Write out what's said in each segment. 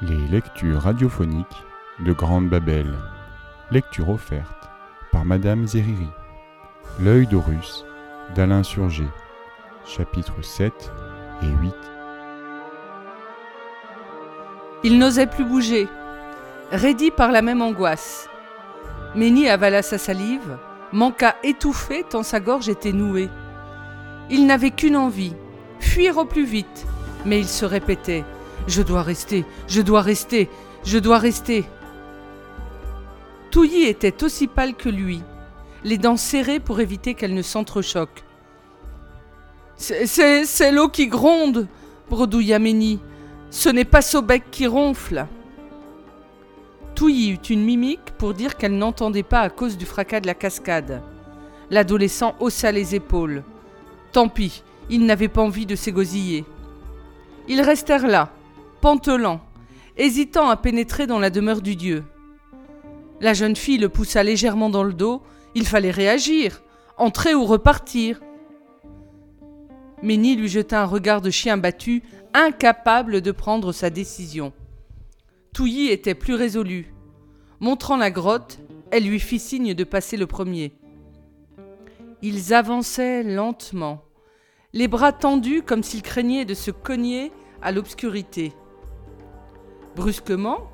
Les lectures radiophoniques de Grande Babel. Lecture offerte par Madame Zeriri. L'œil d'Horus d'Alain Surgé. Chapitres 7 et 8. Il n'osait plus bouger, raidi par la même angoisse. Méni avala sa salive, manqua étouffé tant sa gorge était nouée. Il n'avait qu'une envie, fuir au plus vite, mais il se répétait Je dois rester, je dois rester, je dois rester. Touilly était aussi pâle que lui, les dents serrées pour éviter qu'elle ne s'entrechoquent. C'est l'eau qui gronde, bredouilla Méni. Ce n'est pas Sobek qui ronfle. Touilly eut une mimique pour dire qu'elle n'entendait pas à cause du fracas de la cascade. L'adolescent haussa les épaules. Tant pis, il n'avait pas envie de s'égosiller. Ils restèrent là, pantelants, hésitant à pénétrer dans la demeure du dieu. La jeune fille le poussa légèrement dans le dos. Il fallait réagir, entrer ou repartir. Ménie lui jeta un regard de chien battu, incapable de prendre sa décision. Touilly était plus résolu. Montrant la grotte, elle lui fit signe de passer le premier. Ils avançaient lentement, les bras tendus comme s'ils craignaient de se cogner à l'obscurité. Brusquement,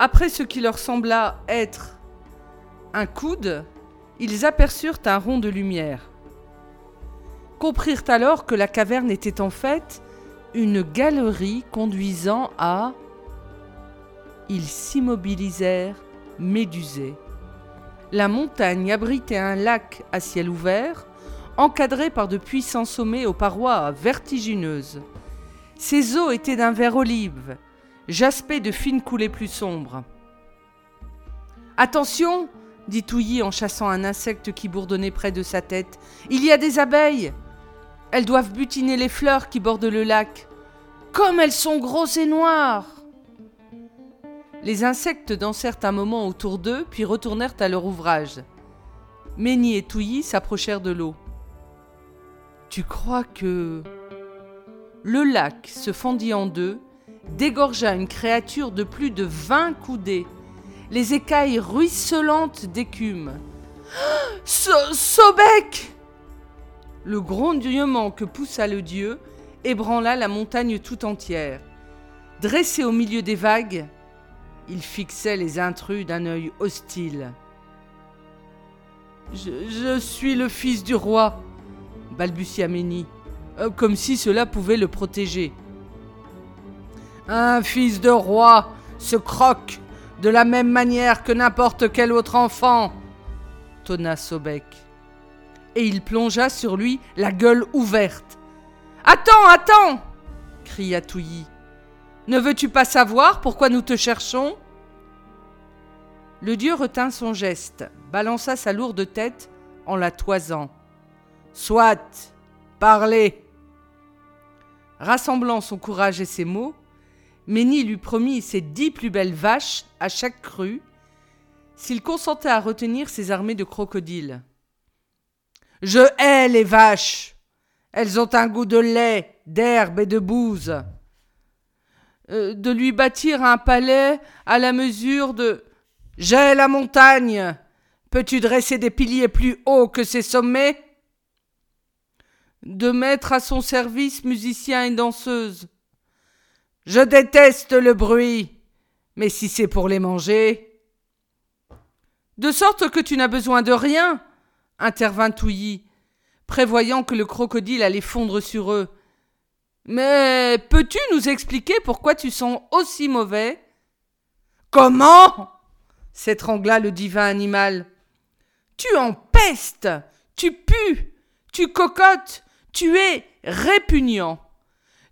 après ce qui leur sembla être un coude, ils aperçurent un rond de lumière. Comprirent alors que la caverne était en fait une galerie conduisant à... Ils s'immobilisèrent, médusés. La montagne abritait un lac à ciel ouvert, encadré par de puissants sommets aux parois vertigineuses. Ses eaux étaient d'un vert olive, jaspées de fines coulées plus sombres. Attention dit Touilly en chassant un insecte qui bourdonnait près de sa tête. Il y a des abeilles Elles doivent butiner les fleurs qui bordent le lac. Comme elles sont grosses et noires Les insectes dansèrent un moment autour d'eux, puis retournèrent à leur ouvrage. Méni et Touilly s'approchèrent de l'eau. Tu crois que... Le lac se fendit en deux, dégorgea une créature de plus de vingt coudées, les écailles ruisselantes d'écume. Sobek Le grondement que poussa le dieu ébranla la montagne tout entière. Dressé au milieu des vagues, il fixait les intrus d'un œil hostile. Je, je, suis le fils du roi, balbutia Méni, euh, comme si cela pouvait le protéger. Un fils de roi se croque de la même manière que n'importe quel autre enfant, tonna Sobek. Et il plongea sur lui la gueule ouverte. Attends, attends cria Touilly. Ne veux-tu pas savoir pourquoi nous te cherchons? Le dieu retint son geste, balança sa lourde tête en la toisant. Soit, parlez. Rassemblant son courage et ses mots, Méni lui promit ses dix plus belles vaches à chaque crue, s'il consentait à retenir ses armées de crocodiles. Je hais les vaches. Elles ont un goût de lait, d'herbe et de bouse. Euh, de lui bâtir un palais à la mesure de. J'ai la montagne. Peux-tu dresser des piliers plus hauts que ces sommets? De mettre à son service musiciens et danseuses je déteste le bruit. Mais si c'est pour les manger. De sorte que tu n'as besoin de rien, intervint Touilly, prévoyant que le crocodile allait fondre sur eux. Mais peux-tu nous expliquer pourquoi tu sens aussi mauvais? Comment? s'étrangla le divin animal. Tu empestes, tu pues, tu cocottes, tu es répugnant.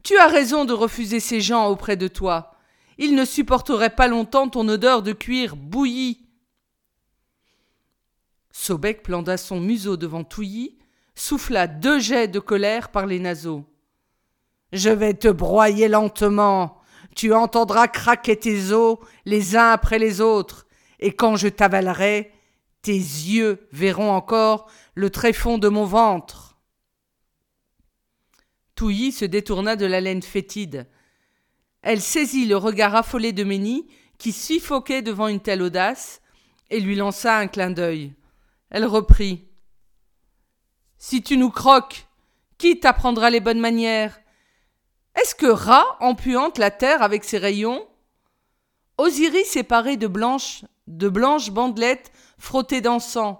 Tu as raison de refuser ces gens auprès de toi. Ils ne supporteraient pas longtemps ton odeur de cuir bouilli. Sobek planta son museau devant Touilly, souffla deux jets de colère par les naseaux. Je vais te broyer lentement. Tu entendras craquer tes os les uns après les autres, et quand je t'avalerai, tes yeux verront encore le tréfonds de mon ventre. Se détourna de la laine fétide. Elle saisit le regard affolé de Ménie, qui suffoquait devant une telle audace, et lui lança un clin d'œil. Elle reprit. Si tu nous croques, qui t'apprendra les bonnes manières? Est-ce que Ra empuante la terre avec ses rayons? Osiris séparé de blanches, de blanches bandelettes frottées d'encens,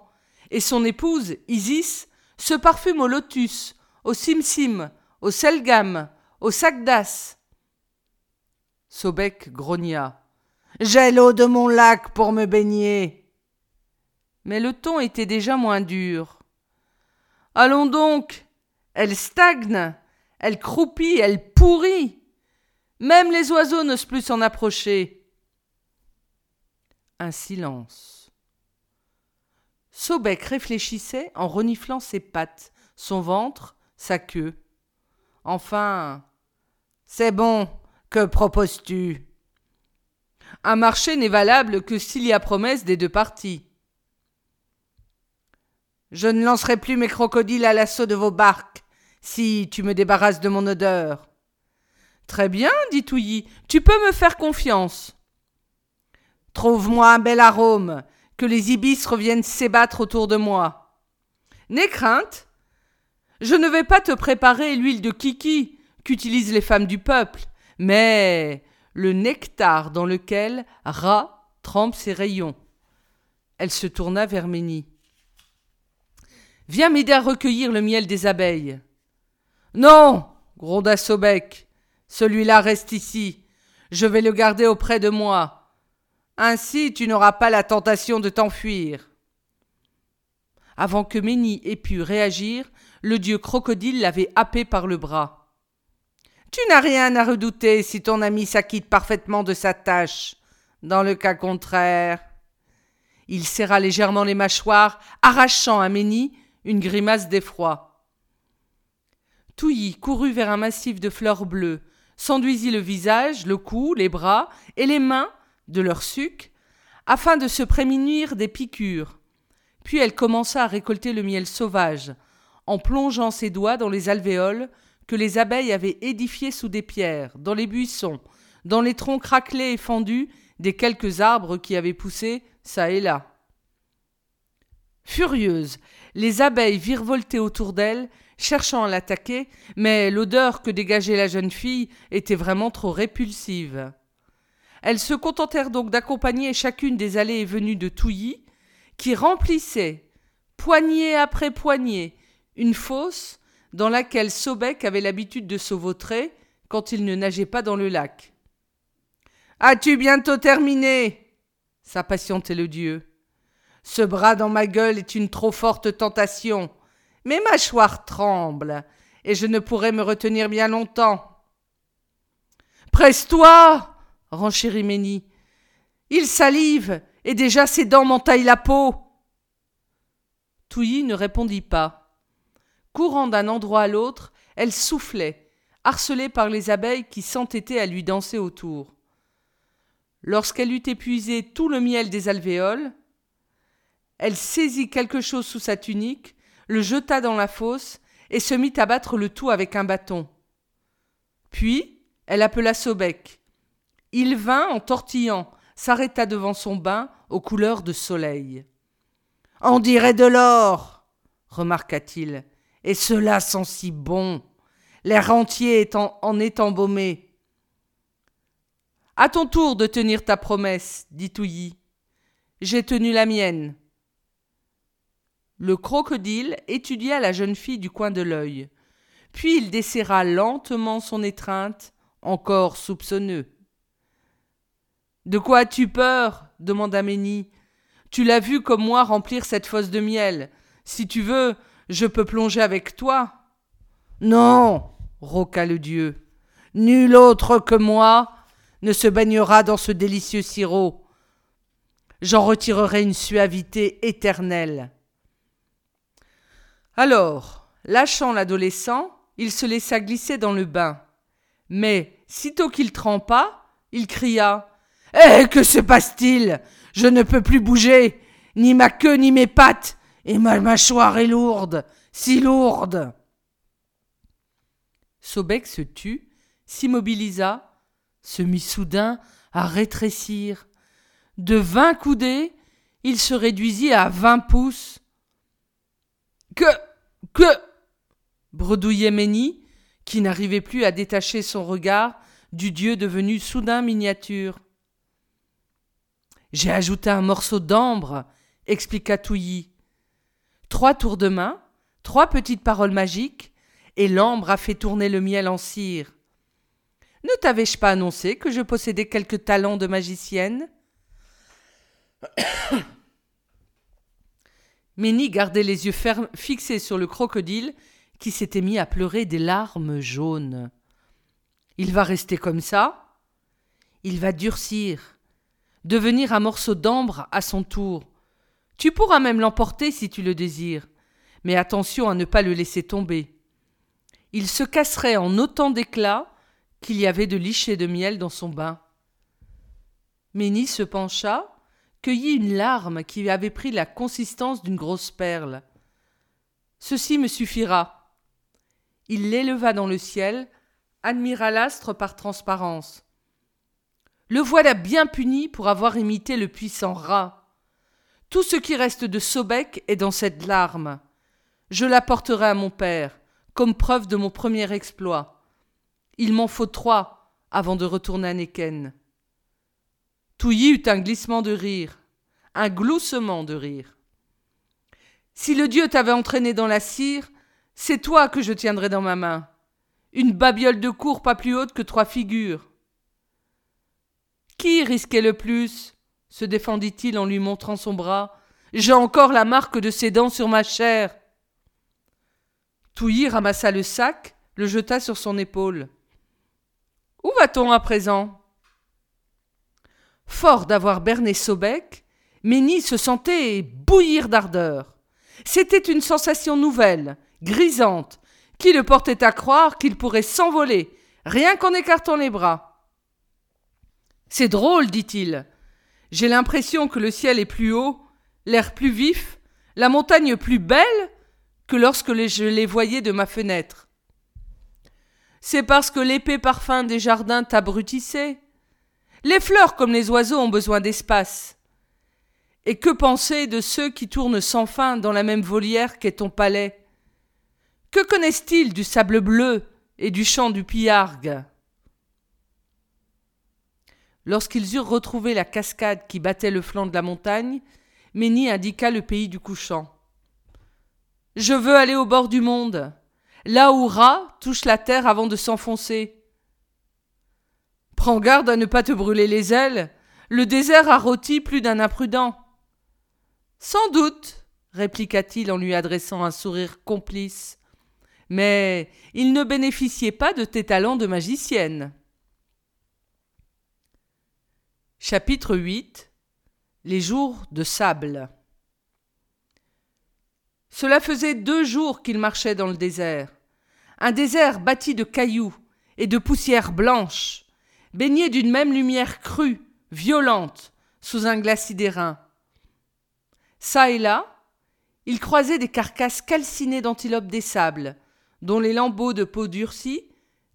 et son épouse, Isis, se parfume au lotus, au simsim, au selgam, au sagdas. Sobek grogna. J'ai l'eau de mon lac pour me baigner. Mais le ton était déjà moins dur. Allons donc. Elle stagne, elle croupit, elle pourrit. Même les oiseaux n'osent plus s'en approcher. Un silence. Sobek réfléchissait en reniflant ses pattes, son ventre, sa queue. Enfin. C'est bon. Que proposes-tu? Un marché n'est valable que s'il y a promesse des deux parties. Je ne lancerai plus mes crocodiles à l'assaut de vos barques, si tu me débarrasses de mon odeur. Très bien, dit Touilly, tu peux me faire confiance. Trouve-moi un bel arôme, que les ibis reviennent s'ébattre autour de moi. N'aie crainte. Je ne vais pas te préparer l'huile de kiki qu'utilisent les femmes du peuple, mais le nectar dans lequel Ra trempe ses rayons. Elle se tourna vers Ménie. Viens m'aider à recueillir le miel des abeilles. Non gronda Sobek. Celui-là reste ici. Je vais le garder auprès de moi. Ainsi tu n'auras pas la tentation de t'enfuir. Avant que Ménie ait pu réagir, le dieu crocodile l'avait happé par le bras. Tu n'as rien à redouter si ton ami s'acquitte parfaitement de sa tâche. Dans le cas contraire. Il serra légèrement les mâchoires, arrachant à Ménie une grimace d'effroi. Touilly courut vers un massif de fleurs bleues, s'enduisit le visage, le cou, les bras et les mains de leur suc, afin de se prémunir des piqûres. Puis elle commença à récolter le miel sauvage, en plongeant ses doigts dans les alvéoles que les abeilles avaient édifiés sous des pierres, dans les buissons, dans les troncs craquelés et fendus des quelques arbres qui avaient poussé çà et là. Furieuse, les abeilles virevoltaient autour d'elle, cherchant à l'attaquer, mais l'odeur que dégageait la jeune fille était vraiment trop répulsive. Elles se contentèrent donc d'accompagner chacune des allées et venues de Touilly, qui remplissait, poignée après poignée, une fosse dans laquelle Sobek avait l'habitude de se vautrer quand il ne nageait pas dans le lac. As-tu bientôt terminé? s'impatientait le dieu. Ce bras dans ma gueule est une trop forte tentation. Mes mâchoires tremblent, et je ne pourrai me retenir bien longtemps. Presse-toi renchérit Ménie. Il salive, et déjà ses dents m'entaillent la peau. Touilly ne répondit pas. Courant d'un endroit à l'autre, elle soufflait, harcelée par les abeilles qui s'entêtaient à lui danser autour. Lorsqu'elle eut épuisé tout le miel des alvéoles, elle saisit quelque chose sous sa tunique, le jeta dans la fosse et se mit à battre le tout avec un bâton. Puis elle appela Sobek. Il vint en tortillant, s'arrêta devant son bain aux couleurs de soleil. On dirait de l'or, remarqua-t-il, et cela sent si bon. L'air entier en est embaumé. À ton tour de tenir ta promesse, dit Touilly. J'ai tenu la mienne. Le crocodile étudia la jeune fille du coin de l'œil. Puis il desserra lentement son étreinte, encore soupçonneux. De quoi as-tu peur? demanda Ménie. Tu l'as vu comme moi remplir cette fosse de miel. Si tu veux, je peux plonger avec toi. Non, roqua le dieu. Nul autre que moi ne se baignera dans ce délicieux sirop. J'en retirerai une suavité éternelle. Alors, lâchant l'adolescent, il se laissa glisser dans le bain. Mais, sitôt qu'il trempa, il cria Eh, que se passe-t-il? Je ne peux plus bouger, ni ma queue, ni mes pattes, et ma mâchoire est lourde, si lourde. Sobek se tut, s'immobilisa, se mit soudain à rétrécir. De vingt coudées, il se réduisit à vingt pouces. Que. que. bredouillait Ménie, qui n'arrivait plus à détacher son regard du dieu devenu soudain miniature. J'ai ajouté un morceau d'ambre, expliqua Touilly. Trois tours de main, trois petites paroles magiques, et l'ambre a fait tourner le miel en cire. Ne t'avais-je pas annoncé que je possédais quelques talents de magicienne? Ménie gardait les yeux fixés sur le crocodile qui s'était mis à pleurer des larmes jaunes. Il va rester comme ça Il va durcir, devenir un morceau d'ambre à son tour. Tu pourras même l'emporter si tu le désires, mais attention à ne pas le laisser tomber. Il se casserait en autant d'éclats qu'il y avait de lichés de miel dans son bain. Ménie se pencha, cueillit une larme qui avait pris la consistance d'une grosse perle. Ceci me suffira. Il l'éleva dans le ciel, admira l'astre par transparence. Le voilà bien puni pour avoir imité le puissant rat. Tout ce qui reste de Sobek est dans cette larme. Je l'apporterai à mon père, comme preuve de mon premier exploit. Il m'en faut trois avant de retourner à Neken. Touilly eut un glissement de rire, un gloussement de rire. Si le dieu t'avait entraîné dans la cire, c'est toi que je tiendrais dans ma main. Une babiole de cour pas plus haute que trois figures. Qui risquait le plus? se défendit-il en lui montrant son bras? J'ai encore la marque de ses dents sur ma chair. Touilly ramassa le sac, le jeta sur son épaule. Où va-t-on à présent? Fort d'avoir berné Sobek, Ménie se sentait bouillir d'ardeur. C'était une sensation nouvelle, grisante, qui le portait à croire qu'il pourrait s'envoler, rien qu'en écartant les bras. C'est drôle, dit-il. J'ai l'impression que le ciel est plus haut, l'air plus vif, la montagne plus belle que lorsque je les voyais de ma fenêtre. C'est parce que l'épais parfum des jardins t'abrutissait. Les fleurs comme les oiseaux ont besoin d'espace. Et que penser de ceux qui tournent sans fin dans la même volière qu'est ton palais? Que connaissent-ils du sable bleu et du chant du pillargue? Lorsqu'ils eurent retrouvé la cascade qui battait le flanc de la montagne, Ménie indiqua le pays du couchant. Je veux aller au bord du monde là où Ra touche la terre avant de s'enfoncer. Prends garde à ne pas te brûler les ailes. Le désert a rôti plus d'un imprudent. Sans doute, répliqua-t-il en lui adressant un sourire complice. Mais il ne bénéficiait pas de tes talents de magicienne. Chapitre 8 Les jours de sable. Cela faisait deux jours qu'il marchait dans le désert. Un désert bâti de cailloux et de poussière blanche, baigné d'une même lumière crue, violente, sous un glacis d'airain. Ça et là, il croisait des carcasses calcinées d'antilopes des sables, dont les lambeaux de peau durcie,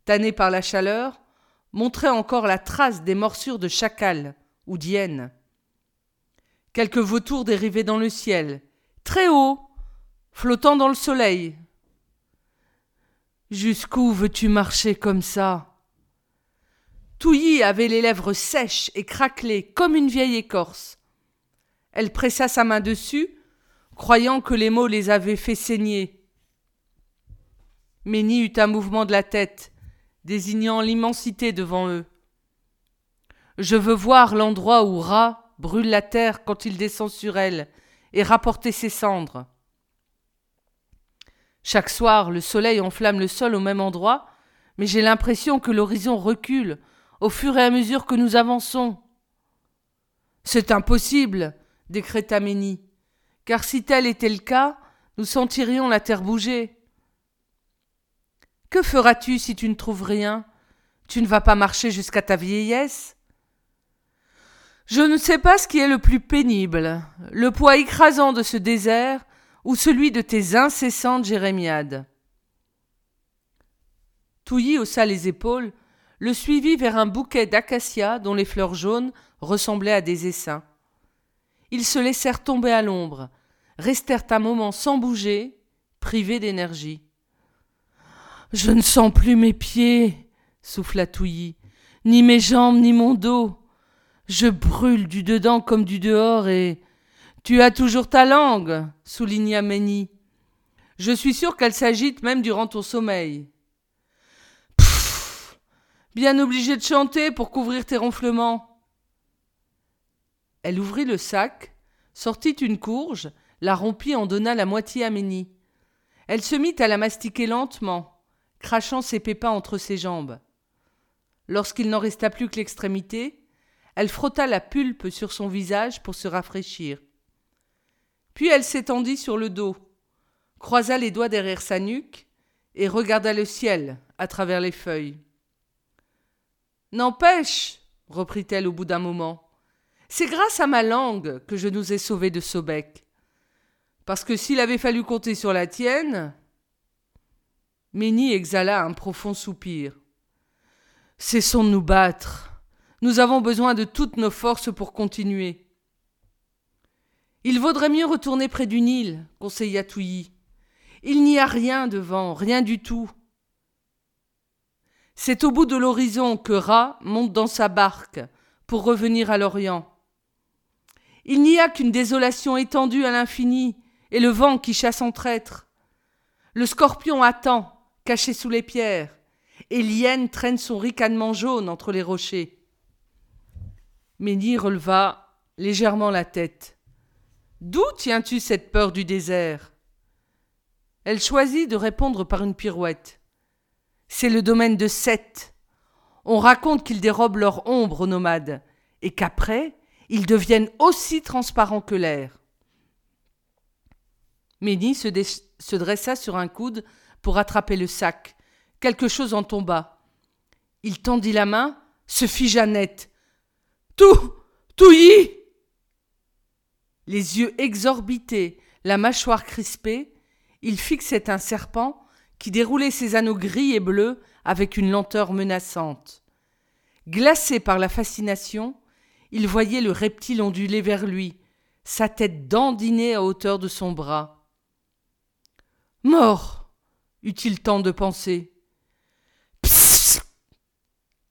tannés par la chaleur, montraient encore la trace des morsures de chacal ou d'hyène. Quelques vautours dérivaient dans le ciel, très haut, flottant dans le soleil. Jusqu'où veux-tu marcher comme ça? Touilly avait les lèvres sèches et craquelées comme une vieille écorce. Elle pressa sa main dessus, croyant que les mots les avaient fait saigner. Ménie eut un mouvement de la tête, désignant l'immensité devant eux. Je veux voir l'endroit où Ra brûle la terre quand il descend sur elle, et rapporter ses cendres. Chaque soir, le soleil enflamme le sol au même endroit, mais j'ai l'impression que l'horizon recule au fur et à mesure que nous avançons. C'est impossible, décréta Ménie, car si tel était le cas, nous sentirions la terre bouger. Que feras-tu si tu ne trouves rien? Tu ne vas pas marcher jusqu'à ta vieillesse? Je ne sais pas ce qui est le plus pénible, le poids écrasant de ce désert ou celui de tes incessantes jérémiades. Touilly haussa les épaules, le suivit vers un bouquet d'acacias dont les fleurs jaunes ressemblaient à des essaims. Ils se laissèrent tomber à l'ombre, restèrent un moment sans bouger, privés d'énergie. Je ne sens plus mes pieds, souffla Touilly, ni mes jambes, ni mon dos. Je brûle du dedans comme du dehors et. Tu as toujours ta langue, souligna Ménie. Je suis sûr qu'elle s'agite même durant ton sommeil. Pfff Bien obligé de chanter pour couvrir tes ronflements. Elle ouvrit le sac, sortit une courge, la rompit en donna la moitié à Ménie. Elle se mit à la mastiquer lentement, crachant ses pépins entre ses jambes. Lorsqu'il n'en resta plus que l'extrémité, elle frotta la pulpe sur son visage pour se rafraîchir. Puis elle s'étendit sur le dos, croisa les doigts derrière sa nuque et regarda le ciel à travers les feuilles. N'empêche, reprit-elle au bout d'un moment, c'est grâce à ma langue que je nous ai sauvés de Sobek. Parce que s'il avait fallu compter sur la tienne. Ménie exhala un profond soupir. Cessons de nous battre. Nous avons besoin de toutes nos forces pour continuer. Il vaudrait mieux retourner près du Nil, conseilla Touilly. Il n'y a rien devant, rien du tout. C'est au bout de l'horizon que Ra monte dans sa barque pour revenir à l'Orient. Il n'y a qu'une désolation étendue à l'infini et le vent qui chasse en traître. Le scorpion attend, caché sous les pierres, et l'hyène traîne son ricanement jaune entre les rochers. Ménie releva légèrement la tête. D'où tiens-tu cette peur du désert? Elle choisit de répondre par une pirouette. C'est le domaine de Seth. On raconte qu'ils dérobent leur ombre aux nomades, et qu'après, ils deviennent aussi transparents que l'air. Ménie se, se, dressa sur un coude pour attraper le sac. Quelque chose en tomba. Il tendit la main, se figea net. Tout Touilly Les yeux exorbités, la mâchoire crispée, il fixait un serpent qui déroulait ses anneaux gris et bleus avec une lenteur menaçante. Glacé par la fascination, il voyait le reptile onduler vers lui, sa tête dandinée à hauteur de son bras. Mort eut-il temps de penser?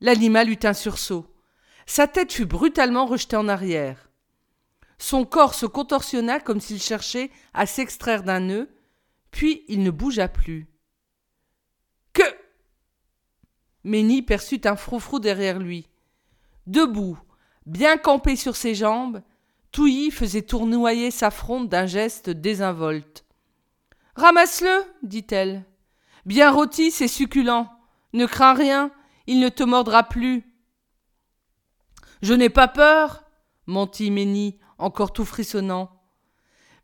L'animal eut un sursaut. Sa tête fut brutalement rejetée en arrière. Son corps se contorsionna comme s'il cherchait à s'extraire d'un nœud, puis il ne bougea plus. Que Ménie perçut un froufrou derrière lui. Debout, bien campé sur ses jambes, Touilly faisait tournoyer sa fronde d'un geste désinvolte. Ramasse-le, dit-elle. Bien rôti, c'est succulent. Ne crains rien, il ne te mordra plus. Je n'ai pas peur, mentit Ménie, encore tout frissonnant.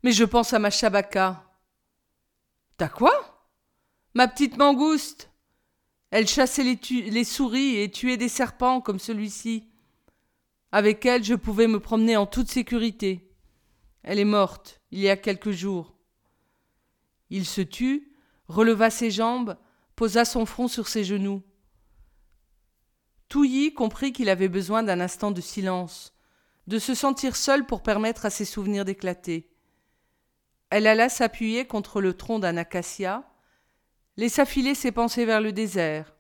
Mais je pense à ma chabaka. T'as quoi? Ma petite mangouste. Elle chassait les, les souris et tuait des serpents comme celui-ci. Avec elle, je pouvais me promener en toute sécurité. Elle est morte, il y a quelques jours. Il se tut, releva ses jambes, posa son front sur ses genoux. Touilly comprit qu'il avait besoin d'un instant de silence, de se sentir seul pour permettre à ses souvenirs d'éclater. Elle alla s'appuyer contre le tronc d'un acacia, laissa filer ses pensées vers le désert.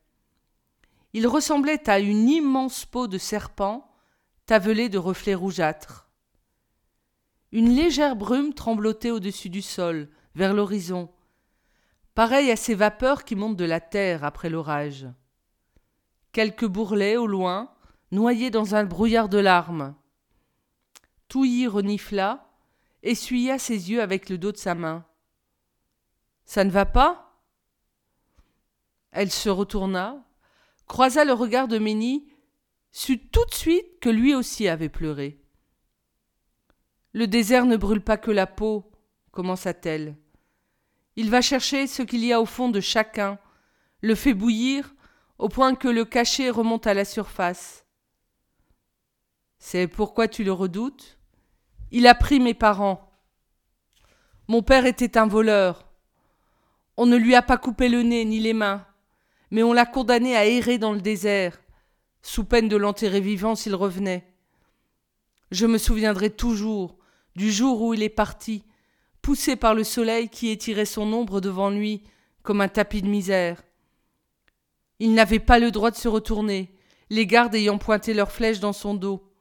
Il ressemblait à une immense peau de serpent tavelée de reflets rougeâtres. Une légère brume tremblotait au-dessus du sol, vers l'horizon, pareille à ces vapeurs qui montent de la terre après l'orage. Quelques bourrelets au loin, noyés dans un brouillard de larmes. Touilly renifla, essuya ses yeux avec le dos de sa main. Ça ne va pas? Elle se retourna, croisa le regard de Ménie sut tout de suite que lui aussi avait pleuré. Le désert ne brûle pas que la peau, commença-t-elle. Il va chercher ce qu'il y a au fond de chacun, le fait bouillir au point que le cachet remonte à la surface. C'est pourquoi tu le redoutes Il a pris mes parents. Mon père était un voleur. On ne lui a pas coupé le nez ni les mains, mais on l'a condamné à errer dans le désert, sous peine de l'enterrer vivant s'il revenait. Je me souviendrai toujours du jour où il est parti, poussé par le soleil qui étirait son ombre devant lui comme un tapis de misère. Il n'avait pas le droit de se retourner, les gardes ayant pointé leurs flèches dans son dos.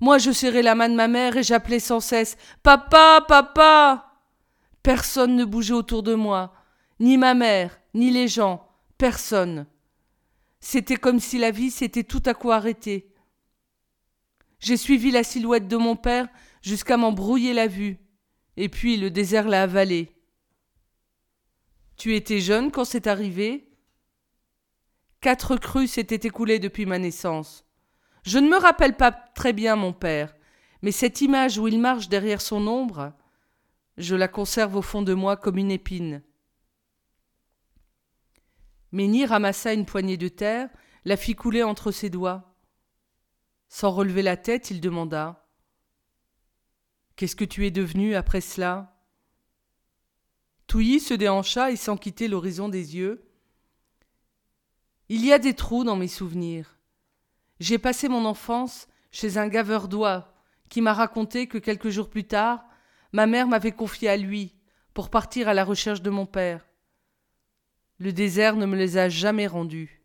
Moi je serrais la main de ma mère et j'appelais sans cesse Papa, papa. Personne ne bougeait autour de moi, ni ma mère, ni les gens, personne. C'était comme si la vie s'était tout à coup arrêtée. J'ai suivi la silhouette de mon père jusqu'à m'en brouiller la vue, et puis le désert l'a avalé. Tu étais jeune quand c'est arrivé? Quatre crues s'étaient écoulées depuis ma naissance. Je ne me rappelle pas très bien mon père, mais cette image où il marche derrière son ombre, je la conserve au fond de moi comme une épine. Ménie ramassa une poignée de terre, la fit couler entre ses doigts. Sans relever la tête, il demanda Qu'est-ce que tu es devenu après cela? Touilly se déhancha et sans quitter l'horizon des yeux. Il y a des trous dans mes souvenirs. J'ai passé mon enfance chez un gaveur d'oie qui m'a raconté que quelques jours plus tard, ma mère m'avait confié à lui pour partir à la recherche de mon père. Le désert ne me les a jamais rendus.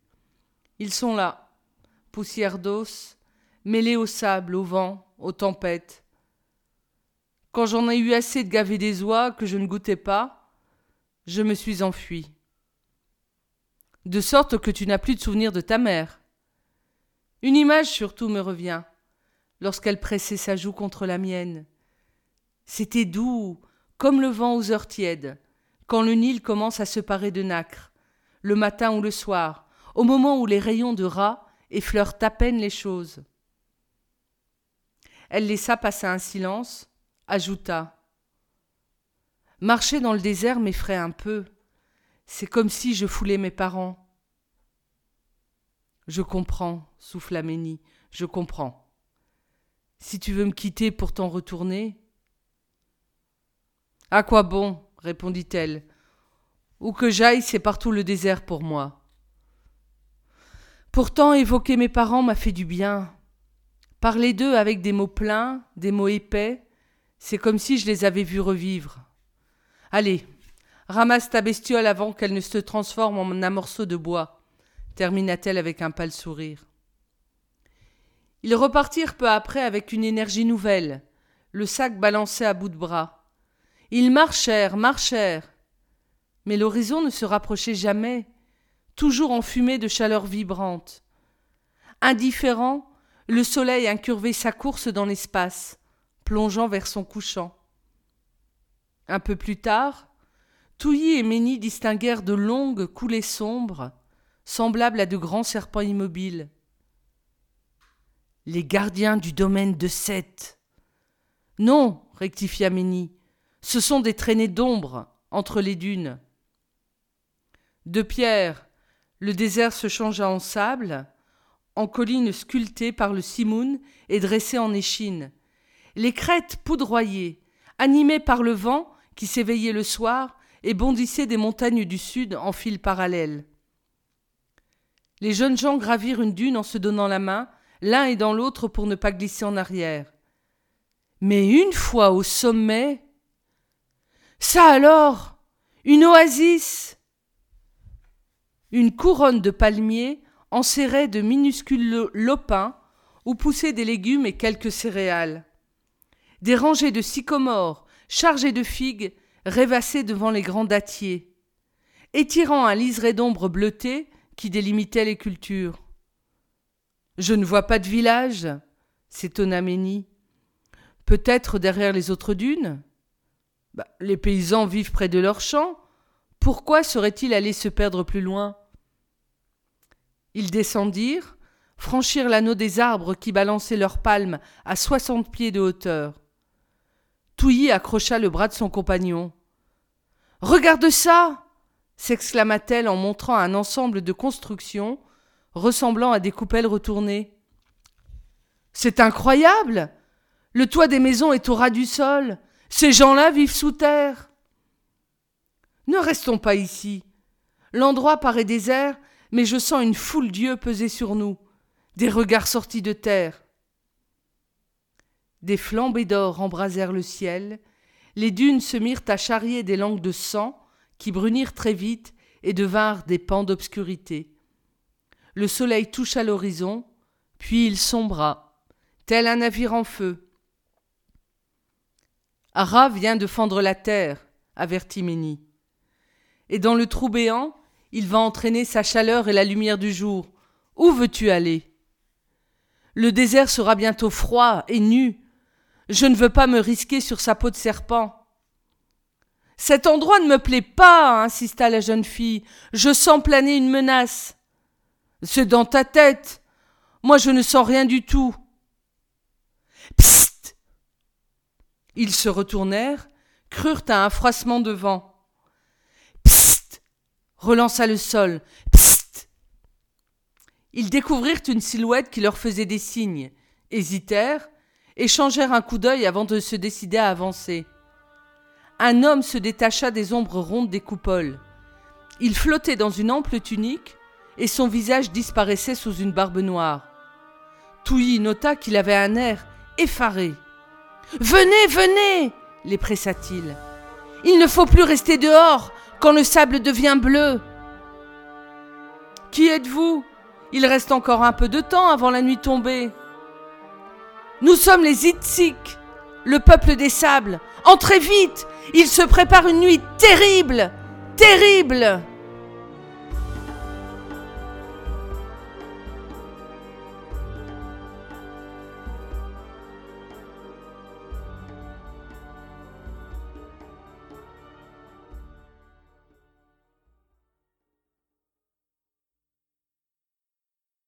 Ils sont là, poussière d'os, mêlés au sable, au vent, aux tempêtes. Quand j'en ai eu assez de gaver des oies que je ne goûtais pas, je me suis enfui. De sorte que tu n'as plus de souvenir de ta mère. Une image surtout me revient, lorsqu'elle pressait sa joue contre la mienne. C'était doux, comme le vent aux heures tièdes, quand le Nil commence à se parer de nacre, le matin ou le soir, au moment où les rayons de rat effleurent à peine les choses. Elle laissa passer un silence, ajouta Marcher dans le désert m'effraie un peu. C'est comme si je foulais mes parents. Je comprends, souffla Ménie, je comprends. Si tu veux me quitter pour t'en retourner. À quoi bon répondit-elle. Où que j'aille, c'est partout le désert pour moi. Pourtant, évoquer mes parents m'a fait du bien. Parler d'eux avec des mots pleins, des mots épais, c'est comme si je les avais vus revivre. Allez, ramasse ta bestiole avant qu'elle ne se transforme en un morceau de bois, termina-t-elle avec un pâle sourire. Ils repartirent peu après avec une énergie nouvelle, le sac balancé à bout de bras. Ils marchèrent, marchèrent. Mais l'horizon ne se rapprochait jamais, toujours enfumé de chaleur vibrante. Indifférent, le soleil incurvait sa course dans l'espace, plongeant vers son couchant. Un peu plus tard, Touilly et Ménie distinguèrent de longues coulées sombres, semblables à de grands serpents immobiles. Les gardiens du domaine de Seth. Non, rectifia Ménie, ce sont des traînées d'ombre entre les dunes. De pierre, le désert se changea en sable, en collines sculptées par le simoun et dressées en échine les crêtes poudroyées, animées par le vent qui s'éveillait le soir et bondissait des montagnes du sud en fil parallèle. Les jeunes gens gravirent une dune en se donnant la main, l'un et dans l'autre pour ne pas glisser en arrière. Mais une fois au sommet. Ça alors Une oasis Une couronne de palmiers enserrait de minuscules lopins où poussaient des légumes et quelques céréales. Des rangées de sycomores chargées de figues rêvassaient devant les grands dattiers, étirant un liseré d'ombre bleutée qui délimitait les cultures. Je ne vois pas de village, s'étonna Ménie. Peut-être derrière les autres dunes? Bah, Les paysans vivent près de leurs champs. Pourquoi seraient-ils allés se perdre plus loin? Ils descendirent, franchirent l'anneau des arbres qui balançaient leurs palmes à soixante pieds de hauteur. Touilly accrocha le bras de son compagnon. Regarde ça s'exclama-t-elle en montrant un ensemble de constructions ressemblant à des coupelles retournées. C'est incroyable Le toit des maisons est au ras du sol. Ces gens-là vivent sous terre. Ne restons pas ici. L'endroit paraît désert, mais je sens une foule d'yeux peser sur nous, des regards sortis de terre. Des flambées d'or embrasèrent le ciel, les dunes se mirent à charrier des langues de sang qui brunirent très vite et devinrent des pans d'obscurité. Le soleil toucha l'horizon, puis il sombra, tel un navire en feu. Ara vient de fendre la terre, avertit Ménie. Et dans le trou béant, il va entraîner sa chaleur et la lumière du jour. Où veux-tu aller? Le désert sera bientôt froid et nu. Je ne veux pas me risquer sur sa peau de serpent. Cet endroit ne me plaît pas, insista la jeune fille. Je sens planer une menace. C'est dans ta tête. Moi je ne sens rien du tout. Psst Ils se retournèrent, crurent à un froissement de vent. Psst relança le sol. Psst Ils découvrirent une silhouette qui leur faisait des signes, hésitèrent, échangèrent un coup d'œil avant de se décider à avancer. Un homme se détacha des ombres rondes des coupoles. Il flottait dans une ample tunique, et son visage disparaissait sous une barbe noire. Touilly nota qu'il avait un air effaré. Venez, venez les pressa-t-il. Il ne faut plus rester dehors quand le sable devient bleu. Qui êtes-vous? Il reste encore un peu de temps avant la nuit tombée. Nous sommes les Itzik, le peuple des sables. Entrez vite Il se prépare une nuit terrible Terrible